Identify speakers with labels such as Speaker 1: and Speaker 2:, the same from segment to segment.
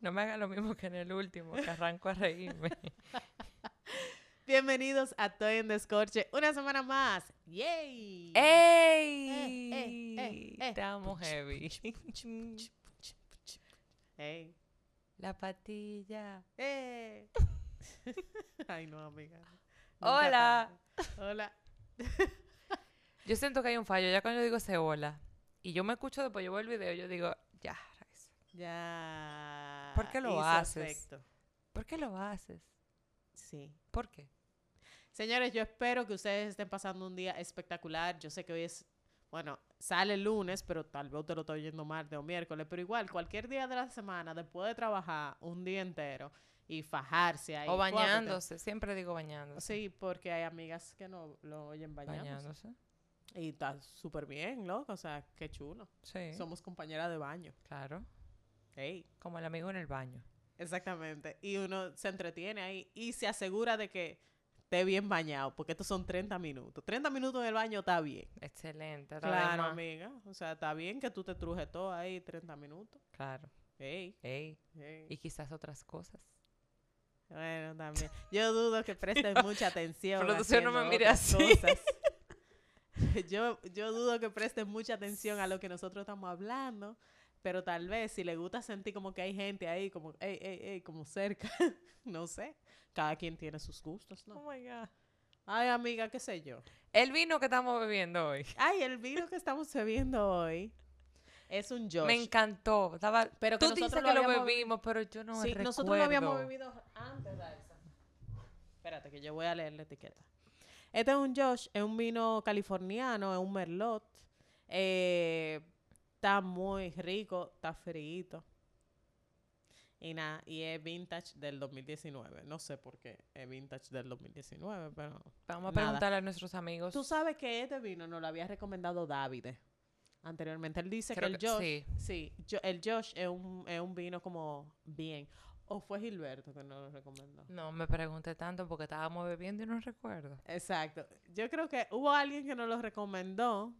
Speaker 1: No me haga lo mismo que en el último, que arranco a reírme.
Speaker 2: Bienvenidos a Toy en Descorche. Una semana más. ¡Yay!
Speaker 1: ¡Ey!
Speaker 2: Eh, eh, eh, eh.
Speaker 1: Estamos heavy.
Speaker 2: Hey.
Speaker 1: La patilla.
Speaker 2: ¡Eh! Ay, no, amiga. Nunca
Speaker 1: Hola.
Speaker 2: tanto. Hola.
Speaker 1: Yo siento que hay un fallo. Ya cuando yo digo ese hola y yo me escucho después, yo veo el video, yo digo, ya,
Speaker 2: Ya.
Speaker 1: ¿Por qué lo haces?
Speaker 2: efecto.
Speaker 1: ¿por qué lo haces?
Speaker 2: Sí.
Speaker 1: ¿Por qué?
Speaker 2: Señores, yo espero que ustedes estén pasando un día espectacular. Yo sé que hoy es, bueno, sale el lunes, pero tal vez usted lo está oyendo martes o miércoles, pero igual, cualquier día de la semana, después de trabajar un día entero y fajarse ahí.
Speaker 1: o bañándose, siempre digo bañándose.
Speaker 2: Sí, porque hay amigas que no lo oyen bañándose.
Speaker 1: bañándose.
Speaker 2: Y está súper bien, loco, o sea, qué chulo.
Speaker 1: Sí.
Speaker 2: Somos compañeras de baño.
Speaker 1: Claro.
Speaker 2: Ey,
Speaker 1: Como el amigo en el baño.
Speaker 2: exactamente. Y uno se entretiene ahí y se asegura de que esté bien bañado, porque estos son 30 minutos. 30 minutos en el baño está bien.
Speaker 1: Excelente.
Speaker 2: Claro, amiga. O sea, está bien que tú te trujes todo ahí 30 minutos.
Speaker 1: Claro.
Speaker 2: Ey,
Speaker 1: Ey.
Speaker 2: ey.
Speaker 1: Y quizás otras cosas.
Speaker 2: Bueno, también. Yo dudo que presten mucha atención.
Speaker 1: Producción, no me mire así.
Speaker 2: cosas. yo, yo dudo que presten mucha atención a lo que nosotros estamos hablando. Pero tal vez si le gusta sentir como que hay gente ahí, como, ey, ey, ey, como cerca. no sé. Cada quien tiene sus gustos, ¿no?
Speaker 1: Oh my God.
Speaker 2: Ay, amiga, qué sé yo.
Speaker 1: El vino que estamos bebiendo hoy.
Speaker 2: Ay, el vino que estamos bebiendo hoy es un Josh.
Speaker 1: Me encantó. Estaba,
Speaker 2: Pero que
Speaker 1: tú dices que
Speaker 2: lo
Speaker 1: lo
Speaker 2: habíamos-
Speaker 1: bebimos, pero yo no
Speaker 2: sí,
Speaker 1: recuerdo.
Speaker 2: nosotros lo habíamos bebido antes de esa. Espérate, que yo voy a leer la etiqueta. Este es un Josh, es un vino californiano, es un merlot. Eh, está muy rico, está frito. Y nada, y es vintage del 2019. No sé por qué es vintage del 2019, pero...
Speaker 1: Vamos a
Speaker 2: Nada.
Speaker 1: preguntarle a nuestros amigos.
Speaker 2: Tú sabes que este vino nos lo había recomendado David anteriormente. Él dice
Speaker 1: Creo
Speaker 2: que el
Speaker 1: que-
Speaker 2: Josh...
Speaker 1: sí.
Speaker 2: Sí, yo, el Josh es un, es un vino como bien. ¿O fue Gilberto que nos lo recomendó?
Speaker 1: No me pregunté tanto porque estábamos bebiendo y no recuerdo.
Speaker 2: Exacto. Yo creo que hubo alguien que nos lo recomendó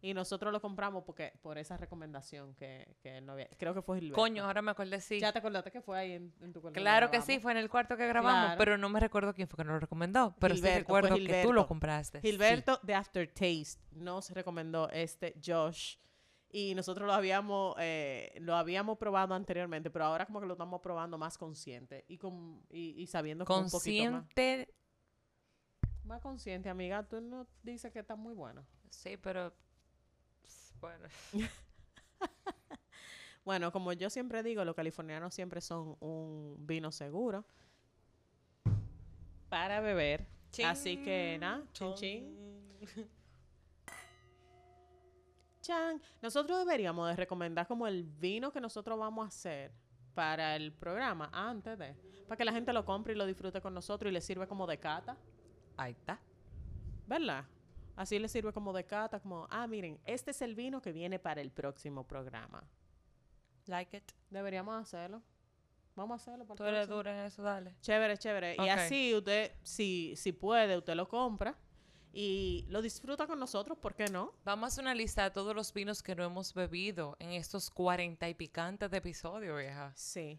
Speaker 2: y nosotros lo compramos porque por esa recomendación que, que él no había. Creo que fue Gilberto.
Speaker 1: Coño, ahora me acordé, sí.
Speaker 2: Ya te acordaste que fue ahí en, en tu cuarto
Speaker 1: Claro que sí, fue en el cuarto que grabamos,
Speaker 2: Claro.
Speaker 1: pero no me recuerdo quién fue que nos lo recomendó. Pero sí
Speaker 2: Gilberto,
Speaker 1: recuerdo que tú lo compraste. sí.
Speaker 2: Gilberto de Aftertaste nos recomendó este Josh y nosotros lo habíamos eh, lo habíamos probado anteriormente, pero ahora como que lo estamos probando más consciente y con y, y sabiendo como un poquito más.
Speaker 1: Consciente,
Speaker 2: Más consciente, amiga. Tú no dices que está muy bueno.
Speaker 1: sí, pero bueno,
Speaker 2: Bueno, como yo siempre digo, los californianos siempre son un vino seguro para beber. Así que nada, chin chin. Chan, nosotros deberíamos de recomendar como el vino que nosotros vamos a hacer para el programa antes de, para que la gente lo compre y lo disfrute con nosotros y le sirve como de cata.
Speaker 1: Ahí está.
Speaker 2: ¿verdad? Así le sirve como de cata, como, ah, miren, este es el vino que viene para el próximo programa.
Speaker 1: Like it.
Speaker 2: Deberíamos hacerlo. Vamos a hacerlo.
Speaker 1: Tú eres
Speaker 2: próximo.
Speaker 1: dura en eso, dale.
Speaker 2: Chévere, chévere. Y así usted, si, si puede, usted lo compra y lo disfruta con nosotros, ¿por qué no?
Speaker 1: Vamos a hacer una lista de todos los vinos que no hemos bebido en estos cuarenta y picantes de episodio, vieja.
Speaker 2: Sí.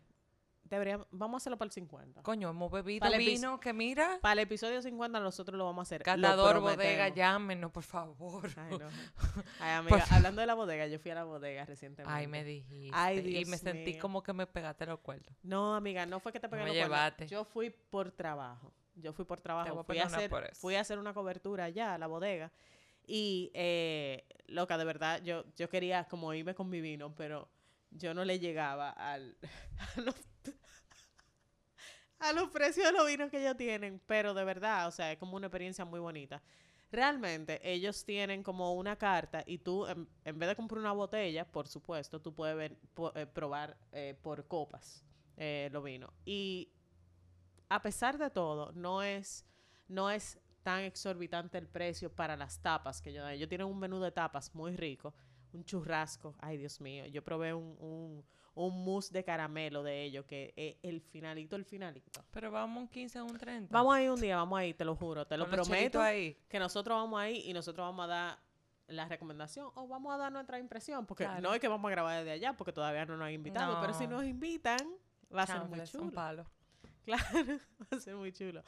Speaker 2: Deberíamos, vamos a hacerlo para el 50.
Speaker 1: Coño, hemos bebido
Speaker 2: Para
Speaker 1: vino que mira.
Speaker 2: Para el episodio 50 nosotros lo vamos a hacer.
Speaker 1: Catador, bodega, llámenos, por favor.
Speaker 2: Ay, no. Ay, amiga, hablando de la bodega, yo fui a la bodega recientemente.
Speaker 1: Ay, me dijiste.
Speaker 2: Ay,
Speaker 1: y
Speaker 2: Dios
Speaker 1: me sentí como que me pegaste los cuernos.
Speaker 2: No, amiga, no fue que te pegué los cuernos. Yo fui por trabajo. Yo fui por trabajo.
Speaker 1: a
Speaker 2: Fui a, hacer,
Speaker 1: por eso.
Speaker 2: fui a hacer una cobertura allá a la bodega. Y, eh, loca, de verdad, yo, yo quería como irme con mi vino, pero yo no le llegaba al, a, los, a los precios de los vinos que ellos tienen. Pero de verdad, o sea, es como una experiencia muy bonita. Realmente, ellos tienen como una carta y tú, en, en vez de comprar una botella, por supuesto, tú puedes ver- eh, probar eh, por copas eh, los vinos. Y a pesar de todo, no es, no es tan exorbitante el precio para las tapas que dan. Ellos tienen un menú de tapas muy rico, un churrasco, ay Dios mío, yo probé un, un, un mousse de caramelo de ellos, que es el finalito, el finalito.
Speaker 1: Pero vamos un 15 o un 30.
Speaker 2: Vamos a ir un día, vamos a ir, te lo juro, te lo
Speaker 1: Con
Speaker 2: prometo,
Speaker 1: ahí.
Speaker 2: que nosotros vamos ahí y nosotros vamos a dar la recomendación o vamos a dar nuestra impresión, porque
Speaker 1: Claro.
Speaker 2: no es que vamos a grabar desde allá, porque todavía no nos han invitado, pero si
Speaker 1: No.
Speaker 2: nos invitan, va a ser muy
Speaker 1: un
Speaker 2: chulo.
Speaker 1: palo.
Speaker 2: Claro, va a ser muy chulo.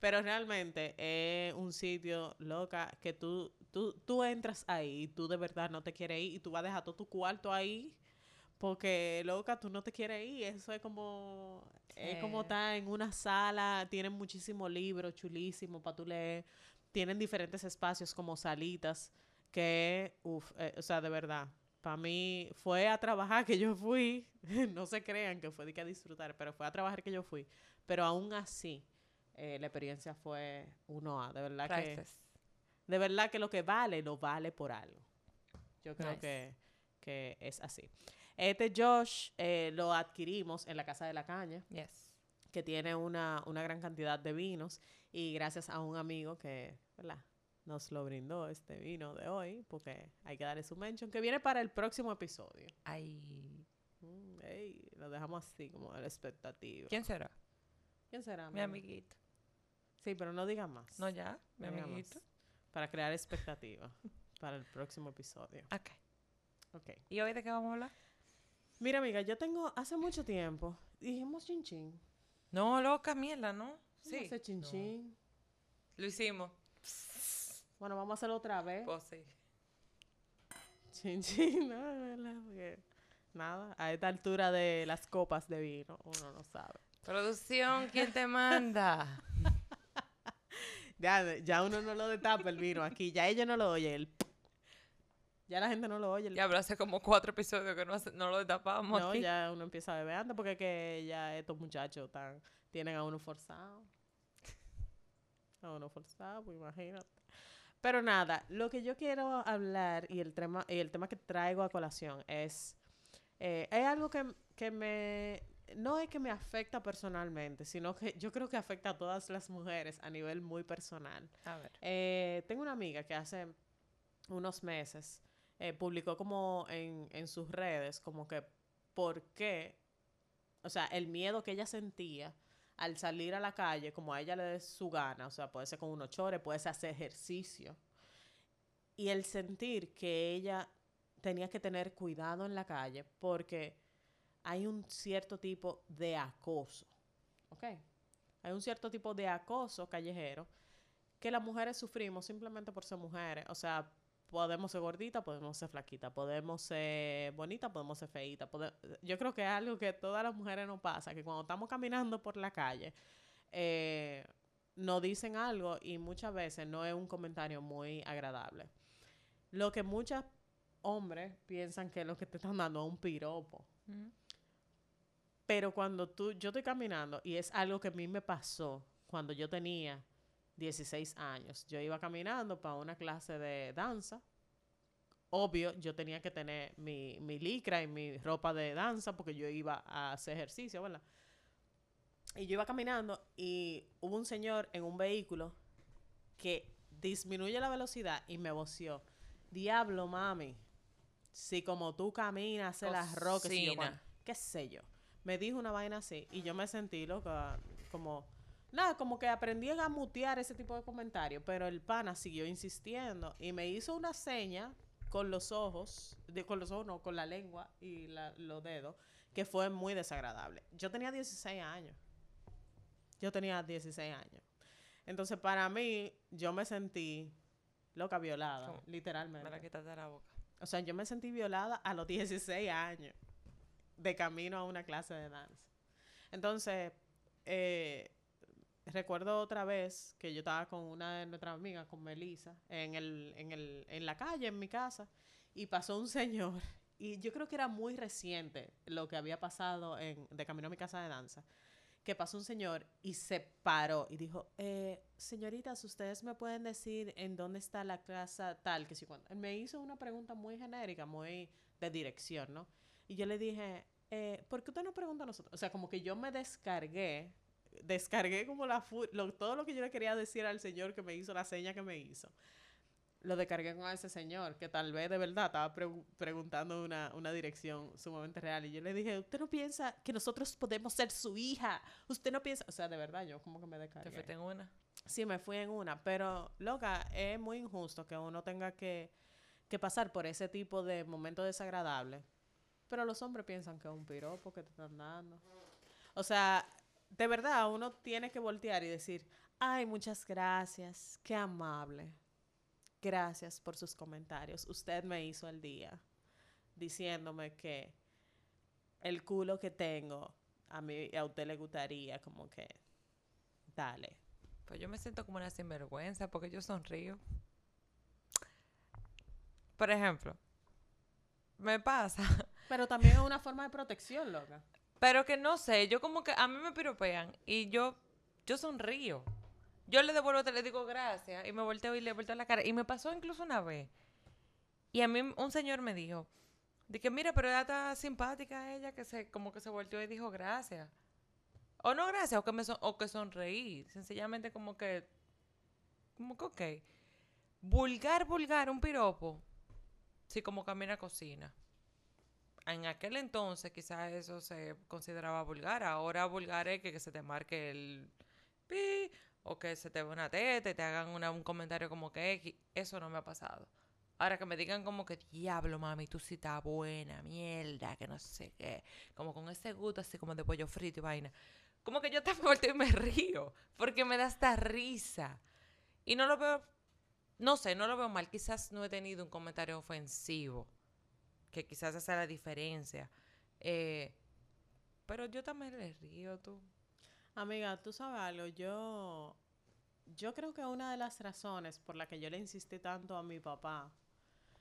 Speaker 2: Pero realmente es un sitio loca que tú, tú, tú entras ahí y tú de verdad no te quieres ir y tú vas a dejar todo tu cuarto ahí porque loca tú no te quieres ir. Eso es como es como estar en una sala, tienen muchísimos libros chulísimos para tú leer, tienen diferentes espacios como salitas que uff, o sea, de verdad. Para mí fue a trabajar que yo fui, no se crean que fue de que a disfrutar, pero fue a trabajar que yo fui. Pero aún así, eh, la experiencia fue uno a de verdad que de verdad que lo que vale lo vale por algo. Yo creo
Speaker 1: Nice.
Speaker 2: que, que es así. Este Josh eh, lo adquirimos en la casa de la caña,
Speaker 1: Yes.
Speaker 2: que tiene una, una gran cantidad de vinos y gracias a un amigo que, ¿verdad? Nos lo brindó este vino de hoy, porque hay que darle su mention, que viene para el próximo episodio.
Speaker 1: Ay.
Speaker 2: Mm, ey, lo dejamos así, como a la expectativa.
Speaker 1: ¿Quién será?
Speaker 2: ¿Quién será?
Speaker 1: Mi
Speaker 2: mami?
Speaker 1: amiguito.
Speaker 2: Sí, pero no diga más.
Speaker 1: No, ya. Mi
Speaker 2: No
Speaker 1: amiguito.
Speaker 2: Para crear expectativa para el próximo episodio.
Speaker 1: Ok.
Speaker 2: Ok.
Speaker 1: ¿Y hoy de qué vamos a hablar?
Speaker 2: Mira, amiga, yo tengo hace mucho tiempo. Dijimos chin chin.
Speaker 1: No, loca, mierda, ¿no?
Speaker 2: Sí. Hace chin
Speaker 1: No.
Speaker 2: chin.
Speaker 1: Lo hicimos.
Speaker 2: Bueno, vamos a hacerlo otra vez.
Speaker 1: Pues sí.
Speaker 2: Chin chin. No, de verdad, porque nada. A esta altura de las copas de vino, uno no sabe.
Speaker 1: Producción, ¿quién te manda?
Speaker 2: Ya, ya uno no lo destapa el vino aquí. Ya ella no lo oye. El ya la gente no lo oye.
Speaker 1: Ya, pero hace como cuatro episodios que no, hace- no lo destapamos
Speaker 2: no,
Speaker 1: aquí.
Speaker 2: ya uno empieza a beber antes porque es que ya estos muchachos tan, tienen a uno forzado. A uno forzado, pues imagínate. Pero nada, lo que yo quiero hablar y el tema, y el tema que traigo a colación es, eh, es algo que, que me, no es que me afecta personalmente, sino que yo creo que afecta a todas las mujeres a nivel muy personal.
Speaker 1: A ver.
Speaker 2: Eh, tengo una amiga que hace unos meses eh, publicó como en, en sus redes como que por qué, o sea, el miedo que ella sentía al salir a la calle, como a ella le dé su gana, o sea, puede ser con unos chores, puede ser hacer ejercicio, y el sentir que ella tenía que tener cuidado en la calle porque hay un cierto tipo de acoso, ¿ok? Hay un cierto tipo de acoso callejero que las mujeres sufrimos simplemente por ser mujeres. O sea, podemos ser gorditas, podemos ser flaquitas, podemos ser bonitas, podemos ser feitas. pode- Yo creo que es algo que todas las mujeres nos pasa, que cuando estamos caminando por la calle, eh, nos dicen algo y muchas veces no es un comentario muy agradable. Lo que muchos hombres piensan que lo que te están dando es un piropo. Pero cuando tú, yo estoy caminando y es algo que a mí me pasó cuando yo tenía 16 años. Yo iba caminando para una clase de danza. Obvio, yo tenía que tener mi, mi licra y mi ropa de danza porque yo iba a hacer ejercicio, ¿verdad? Y yo iba caminando y hubo un señor en un vehículo que disminuye la velocidad y me voció. Diablo, mami. Si como tú caminas, haces las rocas y yo, cuando- qué sé yo. Me dijo una vaina así y yo me sentí loca, como, nada, como que aprendí a mutear ese tipo de comentarios, pero el pana siguió insistiendo y me hizo una seña con los ojos, de, con los ojos no, con la lengua y la- los dedos, que fue muy desagradable. Yo tenía 16 años. Yo tenía 16 años. Entonces, para mí, yo me sentí loca violada, literalmente.
Speaker 1: Me la quitaste de la boca.
Speaker 2: O sea, yo me sentí violada a los 16 años, de camino a una clase de danza. Entonces, eh, recuerdo otra vez que yo estaba con una de nuestras amigas, con Melissa, en, el, en, el, en la calle, en mi casa, y pasó un señor, y yo creo que era muy reciente lo que había pasado en, de camino a mi casa de danza, que pasó un señor y se paró y dijo, eh, señoritas, ¿ustedes me pueden decir en dónde está la casa tal? Que si cuando... Me hizo una pregunta muy genérica, muy de dirección, ¿no? Y yo le dije, eh, ¿por qué usted no pregunta a nosotros? O sea, como que yo me descargué, descargué como la lo- todo lo que yo le quería decir al señor que me hizo la seña que me hizo. Lo descargué con ese señor, que tal vez de verdad estaba pregu- preguntando una, una dirección sumamente real. Y yo le dije, ¿usted no piensa que nosotros podemos ser su hija? ¿Usted no piensa? O sea, de verdad, yo como que me
Speaker 1: Te
Speaker 2: descargué.
Speaker 1: fuiste en una.
Speaker 2: Sí, me fui en una, pero loca, es muy injusto que uno tenga que, que pasar por ese tipo de momentos desagradables. Pero los hombres piensan que es un piropo que te están dando. O sea, de verdad, uno tiene que voltear y decir, ay, muchas gracias, qué amable. Gracias por sus comentarios. Usted me hizo el día diciéndome que el culo que tengo a mí a usted le gustaría como que dale.
Speaker 1: Pues yo me siento como una sinvergüenza porque yo sonrío. Por ejemplo, me pasa.
Speaker 2: Pero también es una forma de protección, loca.
Speaker 1: Pero que no sé, yo como que a mí me piropean y yo, yo sonrío. Yo le devuelvo, te le digo gracias y me volteo y le volteo la cara. Y me pasó incluso una vez. Y a mí un señor me dijo, de mira, pero ella está simpática ella, que se, como que se volteó y dijo gracias. O no gracias, o que, me o que sonreí. Sencillamente como que, como que ok. Vulgar, vulgar, un piropo. Sí, como camina cocina. En aquel entonces quizás eso se consideraba vulgar. Ahora vulgar es que, se te marque el pi o que se te ve una teta y te hagan un comentario como que Eso no me ha pasado. Ahora que me digan como que diablo, mami, tú sí estás buena, mierda, que no sé qué. Como con ese gusto así como de pollo frito y vaina. Como que yo te vuelto y me río. Porque me da esta risa. Y no lo veo, no sé, no lo veo mal. Quizás no he tenido un comentario ofensivo. Que quizás es la diferencia. Eh, pero yo también le río, tú.
Speaker 2: Amiga, tú sabes algo, yo, yo creo que una de las razones por la que yo le insistí tanto a mi papá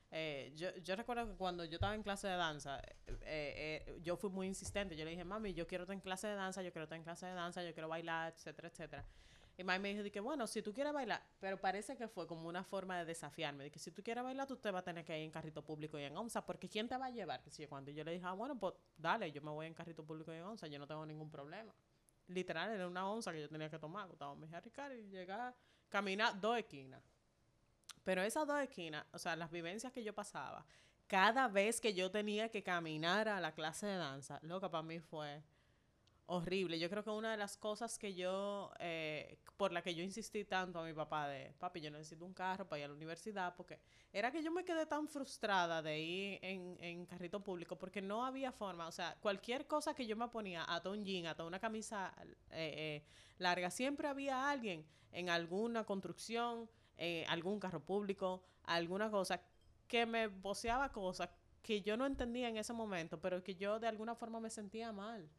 Speaker 2: eh, yo, yo recuerdo que cuando yo estaba en clase de danza, eh, yo fui muy insistente. Yo le dije, mami, yo quiero estar en clase de danza, yo quiero estar en clase de danza, yo quiero bailar, etcétera, etcétera. Y mami me dijo que, bueno, si tú quieres bailar, pero parece que fue como una forma de desafiarme, de que si tú quieres bailar, tú te vas a tener que ir en carrito público y en onza, porque ¿quién te va a llevar? Que si cuando yo le dije, ah, bueno, pues dale, yo me voy en carrito público y en onza, yo no tengo ningún problema. Literal, era una onza que yo tenía que tomar, estaba mi Ricardo y llegar, caminar dos esquinas. Pero esas dos esquinas, o sea, las vivencias que yo pasaba, cada vez que yo tenía que caminar a la clase de danza, loca, para mí fue horrible. Yo creo que una de las cosas que yo, eh, por la que yo insistí tanto a mi papá de, papi, yo necesito un carro para ir a la universidad, porque era que yo me quedé tan frustrada de ir en, en carrito público, porque no había forma, o sea, cualquier cosa que yo me ponía, hasta un jean, hasta una camisa eh, eh, larga, siempre había alguien en alguna construcción, eh, algún carro público, alguna cosa que me voceaba cosas que yo no entendía en ese momento, pero que yo de alguna forma me sentía mal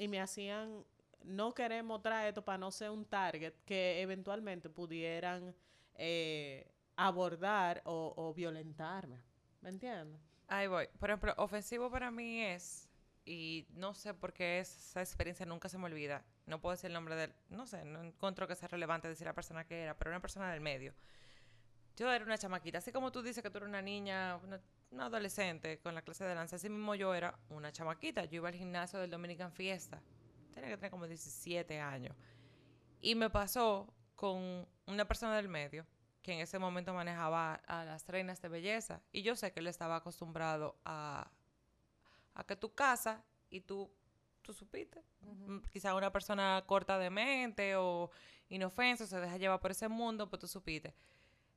Speaker 2: y me hacían no querer mostrar esto para no ser un target que eventualmente pudieran eh, abordar o, o, violentarme. ¿Me entiendes?
Speaker 1: Ahí voy. Por ejemplo, ofensivo para mí es, y no sé por qué esa experiencia nunca se me olvida, no puedo decir el nombre del, no sé, no encuentro que sea relevante decir la persona que era, pero una persona del medio. Yo era una chamaquita, así como tú dices que tú eres una niña, una, adolescente con la clase de danza, así mismo yo era una chamaquita. Yo iba al gimnasio del Dominican Fiesta, tenía que tener como 17 años. Y me pasó con una persona del medio que en ese momento manejaba a las reinas de belleza. Y yo sé que él estaba acostumbrado a, a que tu casa y tú tú supiste. Mm, quizá una persona corta de mente o inofensa, se deja llevar por ese mundo, pues tú supiste.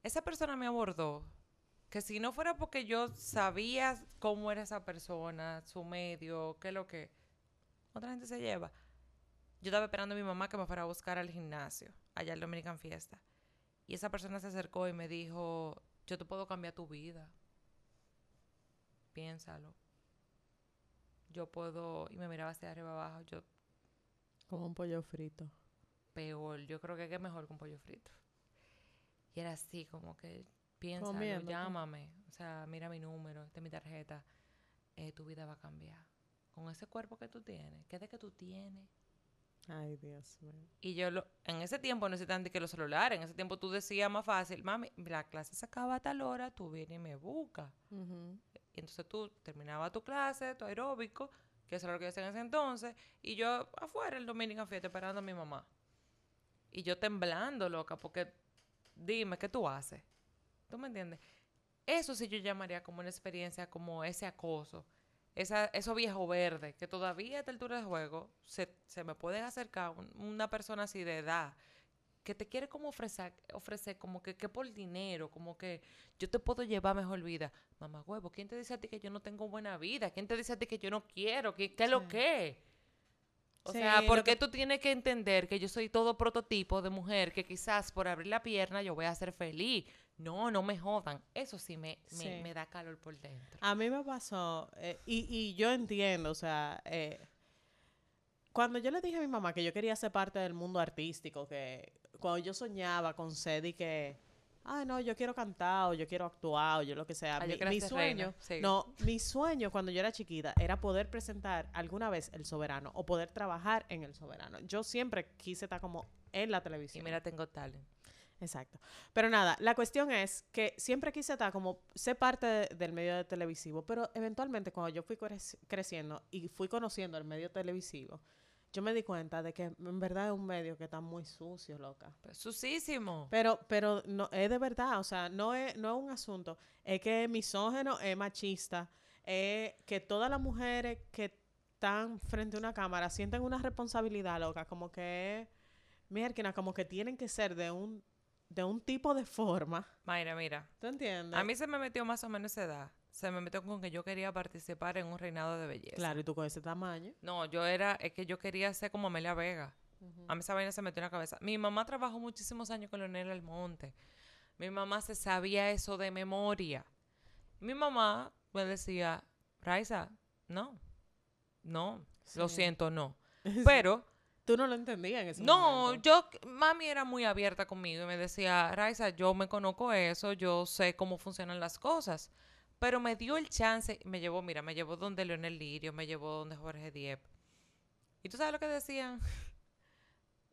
Speaker 1: Esa persona me abordó que si no fuera porque yo sabía cómo era esa persona, su medio, qué es lo que otra gente se lleva. Yo estaba esperando a mi mamá que me fuera a buscar al gimnasio, allá en Dominican Fiesta. Y esa persona se acercó y me dijo, yo te puedo cambiar tu vida. Piénsalo yo puedo, y me miraba hacia arriba abajo, yo...
Speaker 2: Como un pollo frito.
Speaker 1: Peor, yo creo que es mejor que un pollo frito. Y era así, como que piensa, llámame, o sea, mira mi número, esta es mi tarjeta, eh, tu vida va a cambiar. Con ese cuerpo que tú tienes, ¿qué es de que tú tienes?
Speaker 2: Ay, Dios mío.
Speaker 1: Y yo lo, en ese tiempo no necesitan que los celulares, en ese tiempo tú decías más fácil, mami, la clase se acaba a tal hora, tú vienes y me buscas. Y entonces tú terminabas tu clase, tu aeróbico, que eso era lo que yo hacía en ese entonces, y yo afuera el Dominican Fiesta esperando a mi mamá. Y yo temblando, loca, porque dime, ¿qué tú haces? ¿Tú me entiendes? Eso sí yo llamaría como una experiencia, como ese acoso. Esa, eso viejo verde, que todavía a esta altura de juego se, se me puede acercar una persona así de edad que te quiere como ofrecer, ofrecer como que, que por dinero, como que yo te puedo llevar mejor vida. Mamá huevo, ¿quién te dice a ti que yo no tengo buena vida? ¿Quién te dice a ti que yo no quiero? ¿Qué, qué es lo que? O
Speaker 2: Sí,
Speaker 1: sea, ¿por
Speaker 2: que-
Speaker 1: qué tú tienes que entender que yo soy todo prototipo de mujer que quizás por abrir la pierna yo voy a ser feliz? No, no me jodan. Eso sí me, me,
Speaker 2: Sí.
Speaker 1: me da calor por dentro.
Speaker 2: A mí me pasó, eh, y, y yo entiendo, o sea, eh, cuando yo le dije a mi mamá que yo quería ser parte del mundo artístico, que cuando yo soñaba con sed y que, ay no, yo quiero cantar o yo quiero actuar o yo lo que sea,
Speaker 1: Ah, yo
Speaker 2: mi, mi sueño,
Speaker 1: sí.
Speaker 2: no, mi sueño cuando yo era chiquita era poder presentar alguna vez El Soberano o poder trabajar en El Soberano. Yo siempre quise estar como en la
Speaker 1: Y
Speaker 2: televisión.
Speaker 1: mira, tengo talent.
Speaker 2: Exacto. Pero nada, la cuestión es que siempre quise estar como ser parte de- del medio de televisivo, pero eventualmente cuando yo fui crec- creciendo y fui conociendo el medio televisivo, yo me di cuenta de que en verdad es un medio que está muy sucio, loca.
Speaker 1: Pues, Susísimo.
Speaker 2: Pero, pero no, es de verdad, o sea, no es, no es un asunto, es que es misógeno, es machista, es que todas las mujeres que están frente a una cámara sienten una responsabilidad, loca, como que, mierda, como que tienen que ser de un, de un tipo de forma,
Speaker 1: Mayra, mira.
Speaker 2: ¿tú entiendes?
Speaker 1: A mí se me metió más o menos esa edad. Se me metió con que yo quería participar en un reinado de belleza.
Speaker 2: Claro, y tú con ese tamaño.
Speaker 1: No, yo era, es que yo quería ser como Amelia Vega. A mí esa vaina se metió en la cabeza. Mi mamá trabajó muchísimos años con Leonel Almonte. Mi mamá se sabía eso de memoria. Mi mamá me decía, Raiza, no, no, lo siento, no. Pero,
Speaker 2: Tú no lo entendías en ese
Speaker 1: no,
Speaker 2: momento.
Speaker 1: yo, mami era muy abierta conmigo y me decía, Raiza, yo me conozco eso, yo sé cómo funcionan las cosas. Pero me dio el chance, me llevó, mira, me llevó donde Leonel Lirio, me llevó donde Jorge Diep. ¿Y tú sabes lo que decían?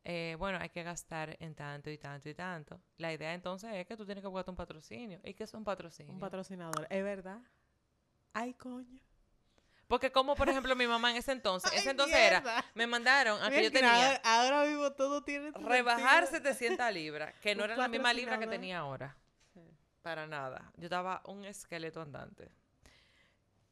Speaker 1: Eh, bueno, hay que gastar en tanto y tanto y tanto. La idea entonces es que tú tienes que buscarte un patrocinio. ¿Y qué es un patrocinio?
Speaker 2: Un patrocinador, ¿es verdad? Ay, coño.
Speaker 1: Porque como, por ejemplo, mi mamá en ese entonces, ese entonces era, me mandaron a que yo tenía
Speaker 2: ahora, mismo todo tiene
Speaker 1: rebajar
Speaker 2: sentido.
Speaker 1: 700 libras, que no era la misma libra que tenía ahora.
Speaker 2: Sí.
Speaker 1: Para nada. Yo estaba un esqueleto andante.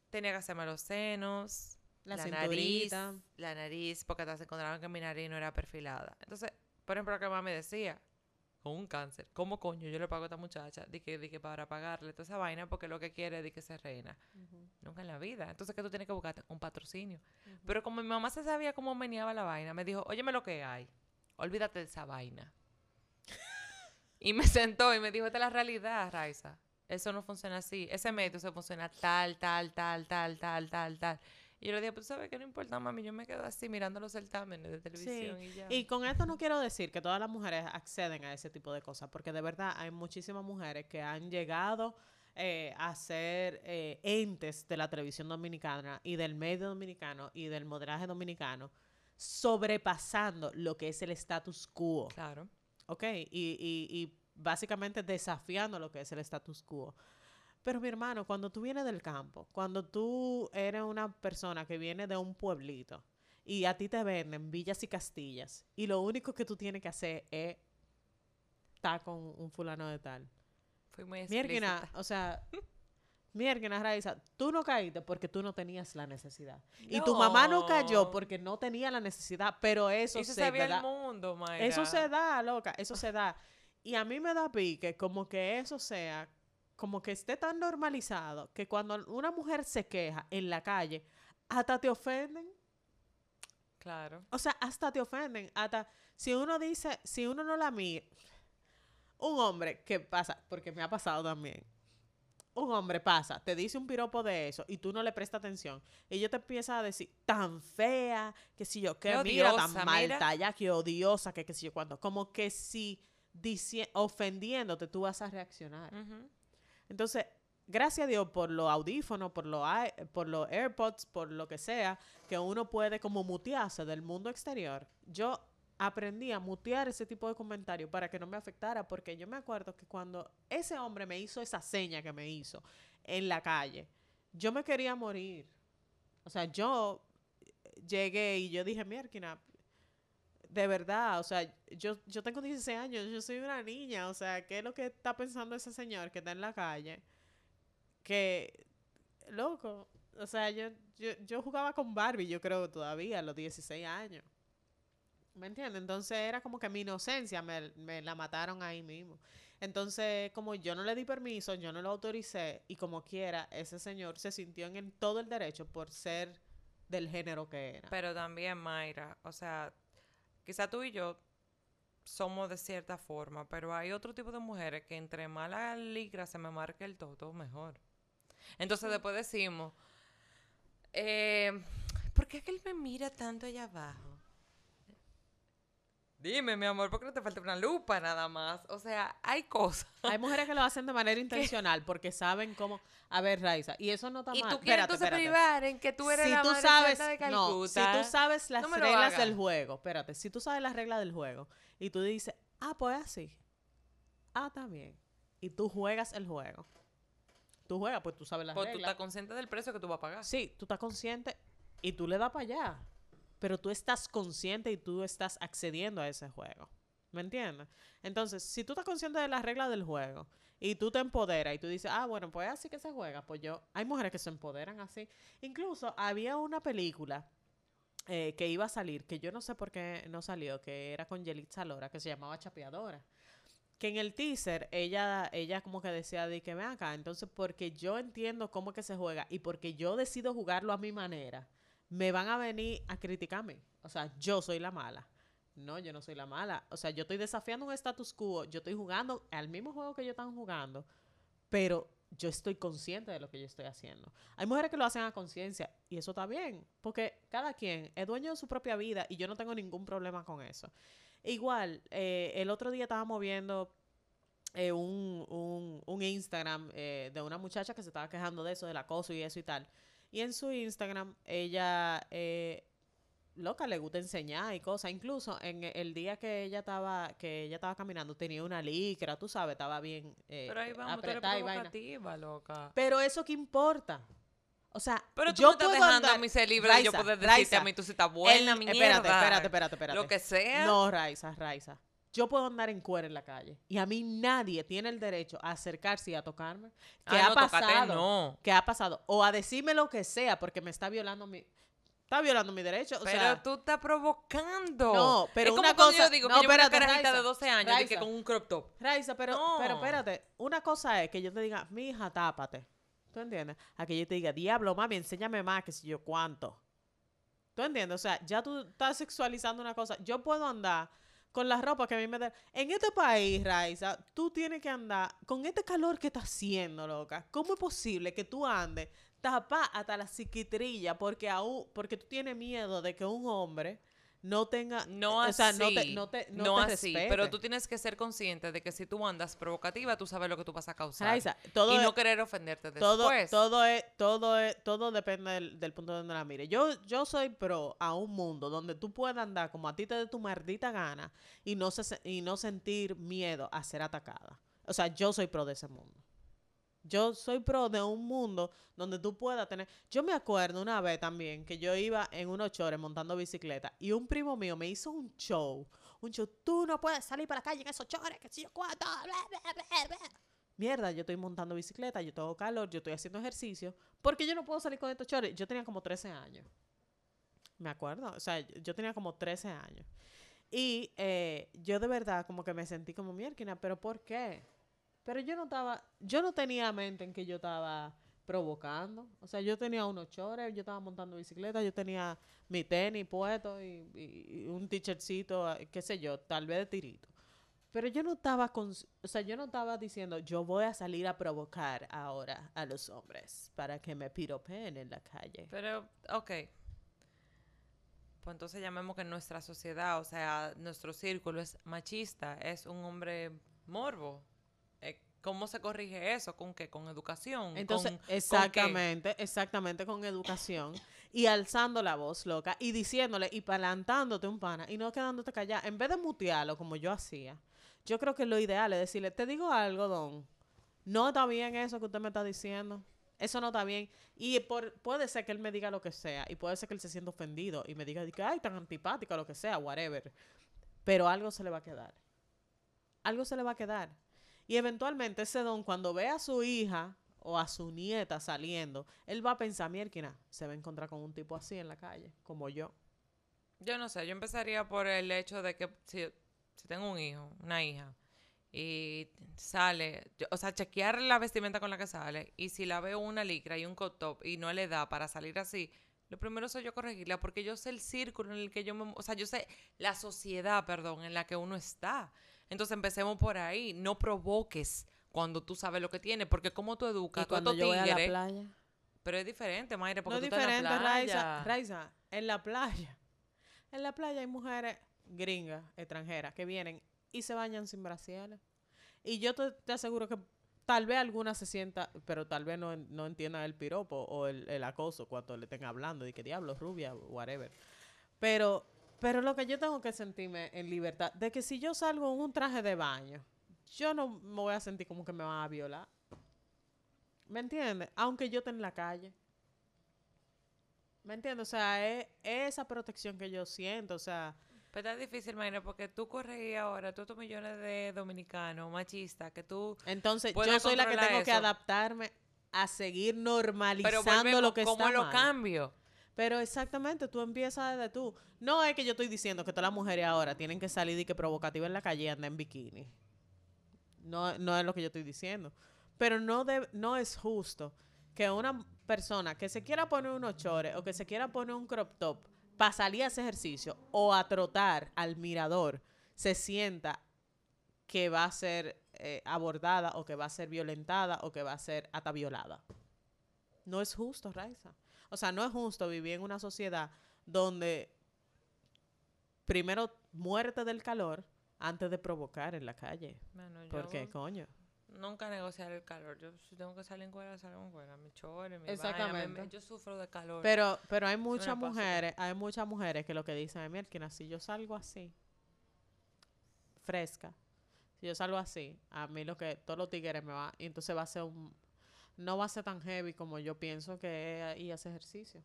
Speaker 1: Tenía que hacerme los senos,
Speaker 2: La
Speaker 1: la, nariz, la nariz, porque hasta se encontraban que mi nariz no era perfilada. Entonces, por ejemplo, lo que mamá me decía, con un cáncer, ¿cómo coño yo le pago a esta muchacha? Di que, di que para pagarle toda esa vaina porque lo que quiere es de que se reina. Nunca en la vida. Entonces, que tú tienes que buscarte un patrocinio. Pero como mi mamá se sabía cómo meneaba la vaina, me dijo, óyeme lo que hay. Olvídate de esa vaina. y me sentó y me dijo, esta es la realidad, Raiza. Eso no funciona así. Ese método se funciona tal, tal, tal, tal, tal, tal, tal. Y yo le dije, pues sabes que no importa, mami, yo me quedo así mirando los certámenes de televisión y ya.
Speaker 2: Y con esto no quiero decir que todas las mujeres acceden a ese tipo de cosas, porque de verdad hay muchísimas mujeres que han llegado eh, a ser eh, entes de la televisión dominicana y del medio dominicano y del modelaje dominicano, sobrepasando lo que es el status quo.
Speaker 1: Claro.
Speaker 2: ¿ok? Y, y, y básicamente desafiando lo que es el status quo. Pero mi hermano, cuando tú vienes del campo, cuando tú eres una persona que viene de un pueblito y a ti te venden villas y castillas y lo único que tú tienes que hacer es estar con un fulano de tal.
Speaker 1: Fui muy explícita.
Speaker 2: o sea, Mierguina, Raiza, tú no caíste porque tú no tenías la necesidad. Y tu mamá no cayó porque no tenía la necesidad, pero eso
Speaker 1: Eso
Speaker 2: se
Speaker 1: sabía
Speaker 2: ¿verdad?
Speaker 1: el mundo, Mayra.
Speaker 2: Eso se da, loca, eso se da. Y a mí me da pique como que eso sea, como que esté tan normalizado que cuando una mujer se queja en la calle, hasta te ofenden.
Speaker 1: Claro.
Speaker 2: O sea, hasta te ofenden. Hasta si uno dice, si uno no la mira, un hombre que pasa, porque me ha pasado también. Un hombre pasa, te dice un piropo de eso y tú no le prestas atención. Y ella te empieza a decir, tan fea, que si yo, que
Speaker 1: Qué
Speaker 2: mira, tan mal
Speaker 1: mira.
Speaker 2: talla, que odiosa, que qué sé yo cuándo. Como que si dici- ofendiéndote tú vas a reaccionar.
Speaker 1: Ujú.
Speaker 2: Entonces, gracias a Dios por los audífonos, por los, por los AirPods, por lo que sea, que uno puede como mutearse del mundo exterior. Yo aprendí a mutear ese tipo de comentarios para que no me afectara, porque yo me acuerdo que cuando ese hombre me hizo esa seña que me hizo en la calle, yo me quería morir. O sea, yo llegué y yo dije, mierda, de verdad, o sea, yo, yo tengo 16 años, yo soy una niña, o sea, ¿qué es lo que está pensando ese señor que está en la calle? Que, loco, o sea, yo, yo, yo jugaba con Barbie, yo creo todavía, a los 16 años. ¿Me entiendes? Entonces era como que mi inocencia me, me la mataron ahí mismo. Entonces, como yo no le di permiso, yo no lo autoricé y como quiera, ese señor se sintió en todo el derecho por ser del género que era.
Speaker 1: Pero también, Mayra, o sea, quizá tú y yo somos de cierta forma, pero hay otro tipo de mujeres que entre más la ligra se me marque el toto, mejor. Entonces después decimos, eh, ¿por qué es que él me mira tanto allá abajo? Dime, mi amor, ¿por qué no te falta una lupa nada más? O sea, hay cosas.
Speaker 2: Hay mujeres que lo hacen de manera intencional porque saben cómo... A ver, Raiza, y eso no está
Speaker 1: Y
Speaker 2: mal.
Speaker 1: tú quieres entonces privar en que tú eres
Speaker 2: si
Speaker 1: la
Speaker 2: tú
Speaker 1: madre
Speaker 2: sabes,
Speaker 1: de
Speaker 2: no, si
Speaker 1: Calcuta.
Speaker 2: tú sabes las
Speaker 1: No
Speaker 2: reglas del juego, espérate, si tú sabes las reglas del juego y tú dices, ah, pues así, ah, bien, y tú juegas el juego, tú juegas, pues tú sabes las
Speaker 1: Pues tú
Speaker 2: reglas.
Speaker 1: estás consciente del precio que tú vas a pagar.
Speaker 2: Sí, tú estás consciente y tú le das para allá, pero tú estás consciente y tú estás accediendo a ese juego, ¿me entiendes? Entonces, si tú estás consciente de las reglas del juego y tú te empoderas y tú dices, ah, bueno, pues así que se juega, pues yo, hay mujeres que se empoderan así. Incluso había una película eh, que iba a salir, que yo no sé por qué no salió, que era con Yelitza Lora, que se llamaba Chapeadora. Que en el teaser ella, ella como que decía de que ven acá, entonces porque yo entiendo cómo que se juega y porque yo decido jugarlo a mi manera, me van a venir a criticarme. O sea, yo soy la mala. No, yo no soy la mala. O sea, yo estoy desafiando un status quo, yo estoy jugando al mismo juego que ellos están jugando, pero yo estoy consciente de lo que yo estoy haciendo. Hay mujeres que lo hacen a conciencia y eso está bien, porque cada quien es dueño de su propia vida y yo no tengo ningún problema con eso. Igual, eh, el otro día estábamos viendo eh, un, un, Instagram eh, de una muchacha que se estaba quejando de eso, del acoso y eso y tal. Y en su Instagram, ella, eh, loca, le gusta enseñar y cosas. Incluso en el día que ella estaba, que ella estaba caminando, tenía una licra, tú sabes, estaba bien eh,
Speaker 1: Pero ahí vamos,
Speaker 2: apretada y vaina.
Speaker 1: loca.
Speaker 2: Pero eso qué importa. O sea,
Speaker 1: Pero tú
Speaker 2: yo
Speaker 1: estás
Speaker 2: puedo
Speaker 1: dejando a
Speaker 2: andar-
Speaker 1: mí ser libre de yo poder decirte
Speaker 2: Raiza,
Speaker 1: a mí tú sí estás buena,
Speaker 2: el-
Speaker 1: mi
Speaker 2: espérate, espérate, espérate, espérate.
Speaker 1: Lo que sea.
Speaker 2: No, Raiza, Raiza. Yo puedo andar en cuero en la calle y a mí nadie tiene el derecho a acercarse y a tocarme. ¿Qué
Speaker 1: Ah,
Speaker 2: ha
Speaker 1: no, tócate,
Speaker 2: pasado?
Speaker 1: no.
Speaker 2: ¿Qué ha pasado? O a decirme lo que sea porque me está violando mi está violando mi derecho, o
Speaker 1: Pero
Speaker 2: sea,
Speaker 1: tú estás provocando.
Speaker 2: No, pero
Speaker 1: es como
Speaker 2: una
Speaker 1: cuando
Speaker 2: cosa-
Speaker 1: yo digo
Speaker 2: no,
Speaker 1: que yo veo una
Speaker 2: espérate,
Speaker 1: carajita de
Speaker 2: Raiza,
Speaker 1: 12 años y que
Speaker 2: Raiza.
Speaker 1: con un crop top.
Speaker 2: Raiza, pero,
Speaker 1: No.
Speaker 2: pero espérate, una cosa es que yo te diga, mi hija, tápate. ¿Tú entiendes? A que yo te diga, diablo, mami, enséñame más, que si yo cuánto. ¿Tú entiendes? O sea, ya tú estás sexualizando una cosa. Yo puedo andar con la ropa que a mí me da. En este país, Raiza, tú tienes que andar con este calor que está haciendo, loca. ¿Cómo es posible que tú andes tapa hasta la psiquitrilla porque aún, porque tú tienes miedo de que un hombre no tenga,
Speaker 1: No
Speaker 2: o
Speaker 1: así.
Speaker 2: sea, no te, no te, no
Speaker 1: no
Speaker 2: te
Speaker 1: así. Pero tú tienes que ser consciente de que si tú andas provocativa, tú sabes lo que tú vas a causar.
Speaker 2: Todo
Speaker 1: y
Speaker 2: es-
Speaker 1: no querer ofenderte
Speaker 2: todo,
Speaker 1: después.
Speaker 2: todo es, todo es, todo depende del, del punto donde la mire. Yo, yo soy pro a un mundo donde tú puedas andar como a ti te dé tu maldita gana y no se, y no sentir miedo a ser atacada. O sea, yo soy pro de ese mundo. Yo soy pro de un mundo donde tú puedas tener. Yo me acuerdo una vez también que yo iba en unos chores montando bicicleta y un primo mío me hizo un show. Un show. Tú no puedes salir para la calle en esos chores, que si yo cuánto. bla, bla, bla, bla". Mierda, yo estoy montando bicicleta, yo tengo calor, yo estoy haciendo ejercicio. Porque yo no puedo salir con estos chores. Yo tenía como 13 años. Me acuerdo. O sea, yo tenía como 13 años. Y eh, yo de verdad como que me sentí como mierda, pero ¿por qué? Pero yo no estaba, yo no tenía mente en que yo estaba provocando. O sea, yo tenía unos chores, yo estaba montando bicicleta, yo tenía mi tenis puesto y, y- y un t-shirtcito, eh, qué sé yo, tal vez de tirito. Pero yo no estaba con, o sea, yo no estaba diciendo, yo voy a salir a provocar ahora a los hombres para que me piropen en la calle.
Speaker 1: Pero, ok. Pues entonces llamemos que nuestra sociedad, o sea, nuestro círculo es machista, es un hombre morbo. ¿Cómo se corrige eso? ¿Con qué? ¿Con educación?
Speaker 2: Entonces,
Speaker 1: ¿Con- con qué?
Speaker 2: exactamente, exactamente con educación y alzando la voz, loca, y diciéndole y palantándote un pana y no quedándote callada. En vez de mutearlo como yo hacía, yo creo que lo ideal es decirle, te digo algo, don, no está bien eso que usted me está diciendo. Eso no está bien. Y por, puede ser que él me diga lo que sea. Y puede ser que él se sienta ofendido y me diga, ay, tan antipática, lo que sea, whatever. Pero algo se le va a quedar. Algo se le va a quedar. Y eventualmente ese don, cuando ve a su hija o a su nieta saliendo, él va a pensar, mierda, se va a encontrar con un tipo así en la calle, como yo.
Speaker 1: Yo no sé, yo empezaría por el hecho de que si, si tengo un hijo, una hija, y sale, o sea, chequear la vestimenta con la que sale, y si la veo una licra y un cut top y no le da para salir así, lo primero soy yo corregirla, porque yo sé el círculo en el que yo me, o sea, yo sé la sociedad, perdón, en la que uno está. Entonces empecemos por ahí, no provoques cuando tú sabes lo que tiene, porque como tú educas,
Speaker 2: Y
Speaker 1: tú a
Speaker 2: cuando
Speaker 1: estos
Speaker 2: yo voy a la playa.
Speaker 1: pero es diferente, Mayre, porque
Speaker 2: No
Speaker 1: tú
Speaker 2: es
Speaker 1: estás en
Speaker 2: diferente,
Speaker 1: la
Speaker 2: Raiza.
Speaker 1: playa.
Speaker 2: Raiza, en la playa. En la playa hay mujeres gringas, extranjeras, que vienen y se bañan sin brasieres. Y yo te, te aseguro que tal vez alguna se sienta, pero tal vez no, no entiendan el piropo o el, el acoso cuando le estén hablando. Y que diablo, rubia, whatever. Pero, pero lo que yo tengo que sentirme en libertad, de que si yo salgo en un traje de baño, yo no me voy a sentir como que me van a violar. ¿Me entiendes? Aunque yo esté en la calle. ¿Me entiendes? O sea, es, es esa protección que yo siento. O sea,
Speaker 1: Pero está difícil, Mayra, porque tú corres ahora, tú estos millones de dominicanos machistas, que tú...
Speaker 2: entonces yo soy la que tengo que adaptarme a seguir
Speaker 1: Pero
Speaker 2: normalizando
Speaker 1: volvemos,
Speaker 2: lo que
Speaker 1: ¿cómo
Speaker 2: está
Speaker 1: lo
Speaker 2: mal.
Speaker 1: cambio?
Speaker 2: Pero exactamente, tú empiezas desde tú. No es que yo estoy diciendo que todas las mujeres ahora tienen que salir y que provocativa en la calle y en bikini. No, no es lo que yo estoy diciendo. Pero no, deb- no es justo que una persona que se quiera poner unos chores o que se quiera poner un crop top para salir a ese ejercicio o a trotar al mirador se sienta que va a ser eh, abordada o que va a ser violentada o que va a ser hasta violada. No es justo, Raiza. O sea, no es justo vivir en una sociedad donde primero muerte del calor antes de provocar en la calle.
Speaker 1: Bueno, yo
Speaker 2: ¿Por qué, coño?
Speaker 1: nunca negociar el calor. Yo si tengo que salir en cuera, salgo en cuera. Mi chore, mi
Speaker 2: Exactamente.
Speaker 1: me- yo sufro de calor.
Speaker 2: Pero, pero hay muchas mujeres, hay muchas mujeres que lo que dicen es, mira, si yo salgo así, fresca, si yo salgo así, a mí lo que todos los tigres me va, y entonces va a ser un, no va a ser tan heavy como yo pienso que es a ese ejercicio.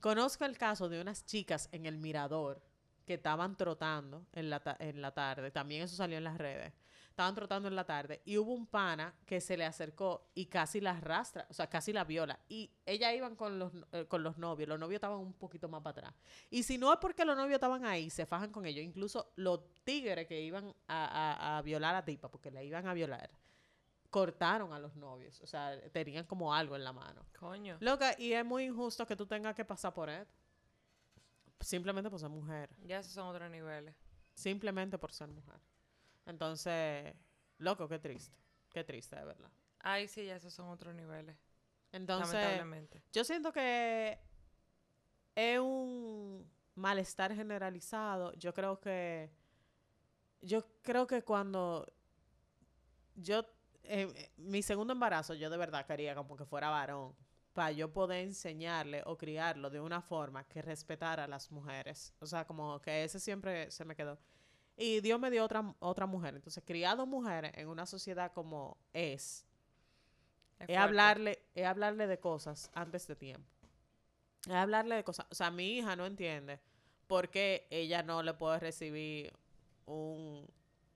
Speaker 2: Conozco el caso de unas chicas en el mirador que estaban trotando en la, en la tarde, también eso salió en las redes, estaban trotando en la tarde y hubo un pana que se le acercó y casi la arrastra, o sea, casi la viola. Y ellas iban con los, eh, con los novios, los novios estaban un poquito más para atrás. Y si no es porque los novios estaban ahí, se fajan con ellos. Incluso los tigres que iban a, a- a violar a tipa, porque la iban a violar, cortaron a los novios. O sea, tenían como algo en la mano.
Speaker 1: Coño.
Speaker 2: Loca, y es muy injusto que tú tengas que pasar por esto. Simplemente por ser mujer.
Speaker 1: Ya esos son otros niveles.
Speaker 2: Simplemente por ser mujer. Entonces, loco, qué triste. Qué triste, de verdad.
Speaker 1: Ay, sí, ya esos son otros niveles.
Speaker 2: Entonces,
Speaker 1: lamentablemente.
Speaker 2: yo siento que es un malestar generalizado. Yo creo que. Yo creo que cuando. Yo. Eh, eh, mi segundo embarazo, yo de verdad quería como que fuera varón. Para yo poder enseñarle o criarlo de una forma que respetara a las mujeres. O sea, como que ese siempre se me quedó. Y Dios me dio otra, otra mujer. Entonces, criado mujeres en una sociedad como es,
Speaker 1: Es
Speaker 2: es hablarle, es hablarle de cosas antes de tiempo. Es hablarle de cosas. O sea, mi hija no entiende por qué ella no le puede recibir un,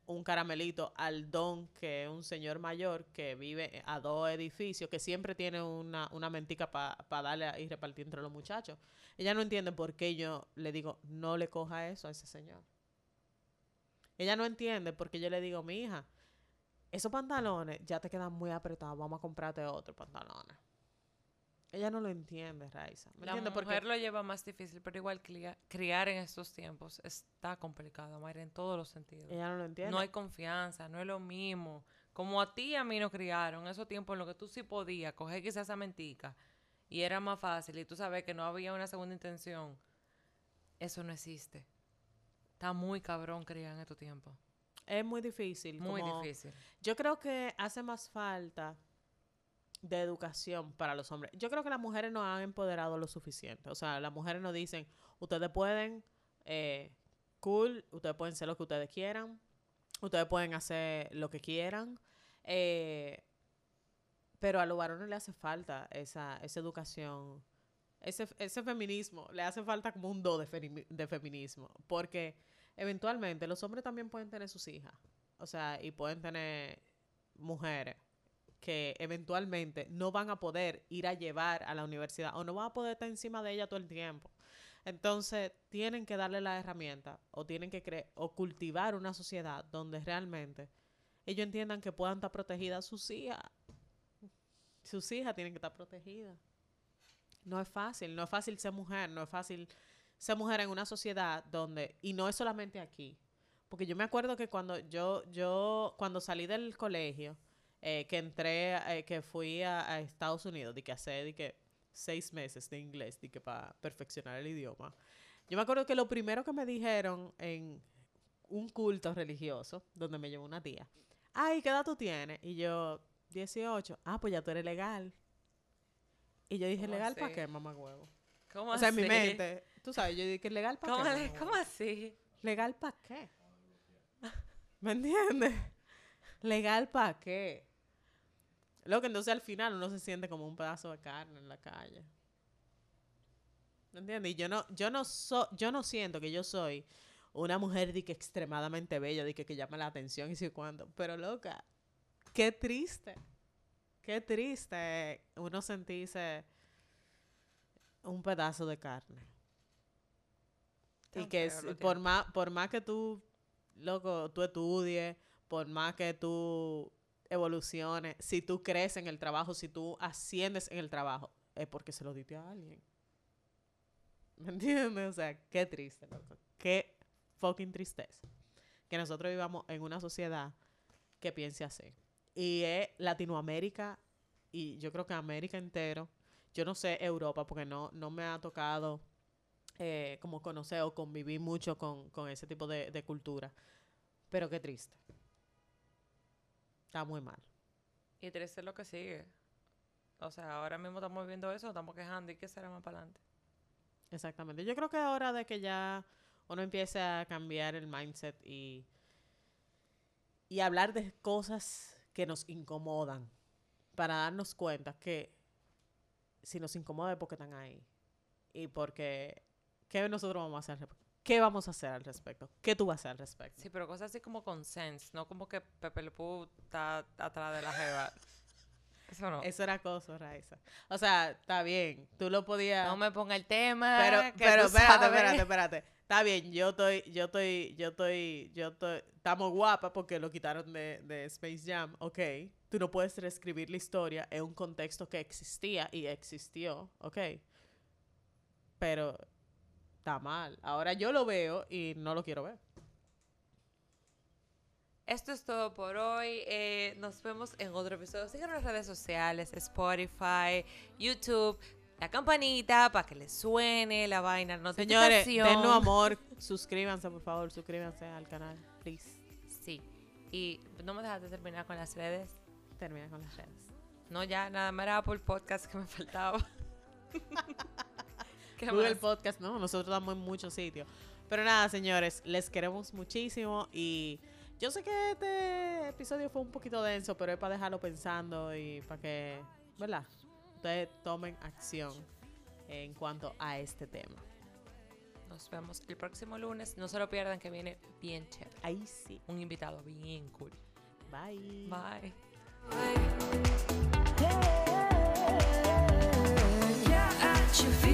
Speaker 2: un caramelito al don que es un señor mayor que vive a dos edificios, que siempre tiene una, una mentica para darle a- y repartir entre los muchachos. Ella no entiende por qué yo le digo, no le coja eso a ese señor. Ella no entiende porque yo le digo, mi hija, esos pantalones ya te quedan muy apretados, vamos a comprarte otros pantalones. Ella no lo entiende, Raiza. ¿Me
Speaker 1: La mujer
Speaker 2: Porque
Speaker 1: lo lleva más difícil, pero igual criar en estos tiempos está complicado, Mayra, en todos los sentidos.
Speaker 2: ella no lo entiende.
Speaker 1: No hay confianza, no es lo mismo. Como a ti y a mí nos criaron, esos tiempos en los que tú sí podías coger quizás esa mentica y era más fácil y tú sabes que no había una segunda intención, eso no existe. Está muy cabrón criar en estos tiempos.
Speaker 2: Es muy difícil.
Speaker 1: Muy
Speaker 2: como-
Speaker 1: difícil.
Speaker 2: Yo creo que hace más falta de educación para los hombres. Yo creo que las mujeres no han empoderado lo suficiente. O sea, las mujeres nos dicen, ustedes pueden, eh, cool, ustedes pueden ser lo que ustedes quieran, ustedes pueden hacer lo que quieran, eh, pero a los varones le hace falta esa, esa educación, ese, ese feminismo, le hace falta como un do de, de feminismo, porque eventualmente los hombres también pueden tener sus hijas, o sea, y pueden tener mujeres que eventualmente no van a poder ir a llevar a la universidad o no van a poder estar encima de ella todo el tiempo. Entonces, tienen que darle la herramienta o tienen que cre- o cultivar una sociedad donde realmente ellos entiendan que puedan estar protegidas sus hijas. Sus hijas tienen que estar protegidas. No es fácil, no es fácil ser mujer, no es fácil ser mujer en una sociedad donde, y no es solamente aquí, porque yo me acuerdo que cuando yo, yo, cuando salí del colegio, eh, que entré, eh, que fui a, a Estados Unidos, de que hace, de que seis meses de inglés, de que para perfeccionar el idioma, yo me acuerdo que lo primero que me dijeron en un culto religioso, donde me llevó una tía, ay, ¿qué edad tú tienes? Y yo, 18, ah, pues ya tú eres legal. Y yo dije,
Speaker 1: ¿Cómo
Speaker 2: ¿legal para
Speaker 1: así?
Speaker 2: qué, mamá huevo?
Speaker 1: ¿Cómo
Speaker 2: O sea, en mi
Speaker 1: así?
Speaker 2: mente, tú sabes, yo dije, ¿legal para
Speaker 1: ¿Cómo,
Speaker 2: qué?
Speaker 1: cómo así?
Speaker 2: ¿Legal para qué? ¿Me entiendes? ¿Legal para qué? Lo que entonces al final uno se siente como un pedazo de carne en la calle. ¿Me entiendes? Y yo no, yo no so, yo no siento que yo soy una mujer de que extremadamente bella, de que, que llama la atención y sé cuándo. Pero loca, qué triste. Qué triste uno sentirse un pedazo de carne. Y que es- por más, por más que tú, loco, tú estudies, por más que tú evoluciones, si tú creces en el trabajo, si tú asciendes en el trabajo, es porque se lo diste a alguien. ¿Me entiendes? O sea, qué triste, loco. Qué fucking tristeza. Que nosotros vivamos en una sociedad que piense así. Y es Latinoamérica y yo creo que América entero. Yo no sé Europa porque no, no me ha tocado eh, como conocer o convivir mucho con, con ese tipo de, de cultura. Pero qué triste. Está muy mal.
Speaker 1: Y triste es lo que sigue. O sea, ahora mismo estamos viendo eso, estamos quejando y qué será más para adelante.
Speaker 2: Exactamente. Yo creo que es hora de que ya uno empiece a cambiar el mindset y, y hablar de cosas que nos incomodan para darnos cuenta que si nos incomoda es porque están ahí. Y porque, ¿qué nosotros vamos a hacer? ¿Qué vamos a hacer al respecto? ¿Qué tú vas a hacer al respecto?
Speaker 1: Sí, pero cosas así como con sense, no como que Pepe Le Pew está atrás de la jeva. Eso no.
Speaker 2: Eso era cosa, Raiza. O sea, está bien. Tú lo podías...
Speaker 1: No me ponga el tema.
Speaker 2: Pero,
Speaker 1: que
Speaker 2: pero
Speaker 1: tú
Speaker 2: espérate,
Speaker 1: sabes.
Speaker 2: espérate, espérate. Está bien, yo estoy, yo estoy, yo estoy, yo estoy, estamos guapas porque lo quitaron de, de Space Jam, ok. Tú no puedes reescribir la historia en un contexto que existía y existió, ok. Pero está mal. Ahora yo lo veo y no lo quiero ver.
Speaker 1: Esto es todo por hoy. Eh, nos vemos en otro episodio. En las redes sociales, Spotify, YouTube, la campanita para que les suene la vaina,
Speaker 2: Señores, dennos amor, suscríbanse, por favor, suscríbanse al canal, please.
Speaker 1: Sí. Y no me dejaste terminar con las redes.
Speaker 2: Termina con las redes.
Speaker 1: No, ya nada más era por podcast que me faltaba.
Speaker 2: Google
Speaker 1: más?
Speaker 2: Podcast, ¿no? Nosotros estamos en muchos sitios. Pero nada, señores, les queremos muchísimo y yo sé que este episodio fue un poquito denso, pero es para dejarlo pensando y para que, ¿verdad? Ustedes tomen acción en cuanto a este tema.
Speaker 1: Nos vemos el próximo lunes. No se lo pierdan que viene bien chévere.
Speaker 2: Ahí sí.
Speaker 1: Un invitado bien cool.
Speaker 2: Bye.
Speaker 1: Bye.
Speaker 3: Bye.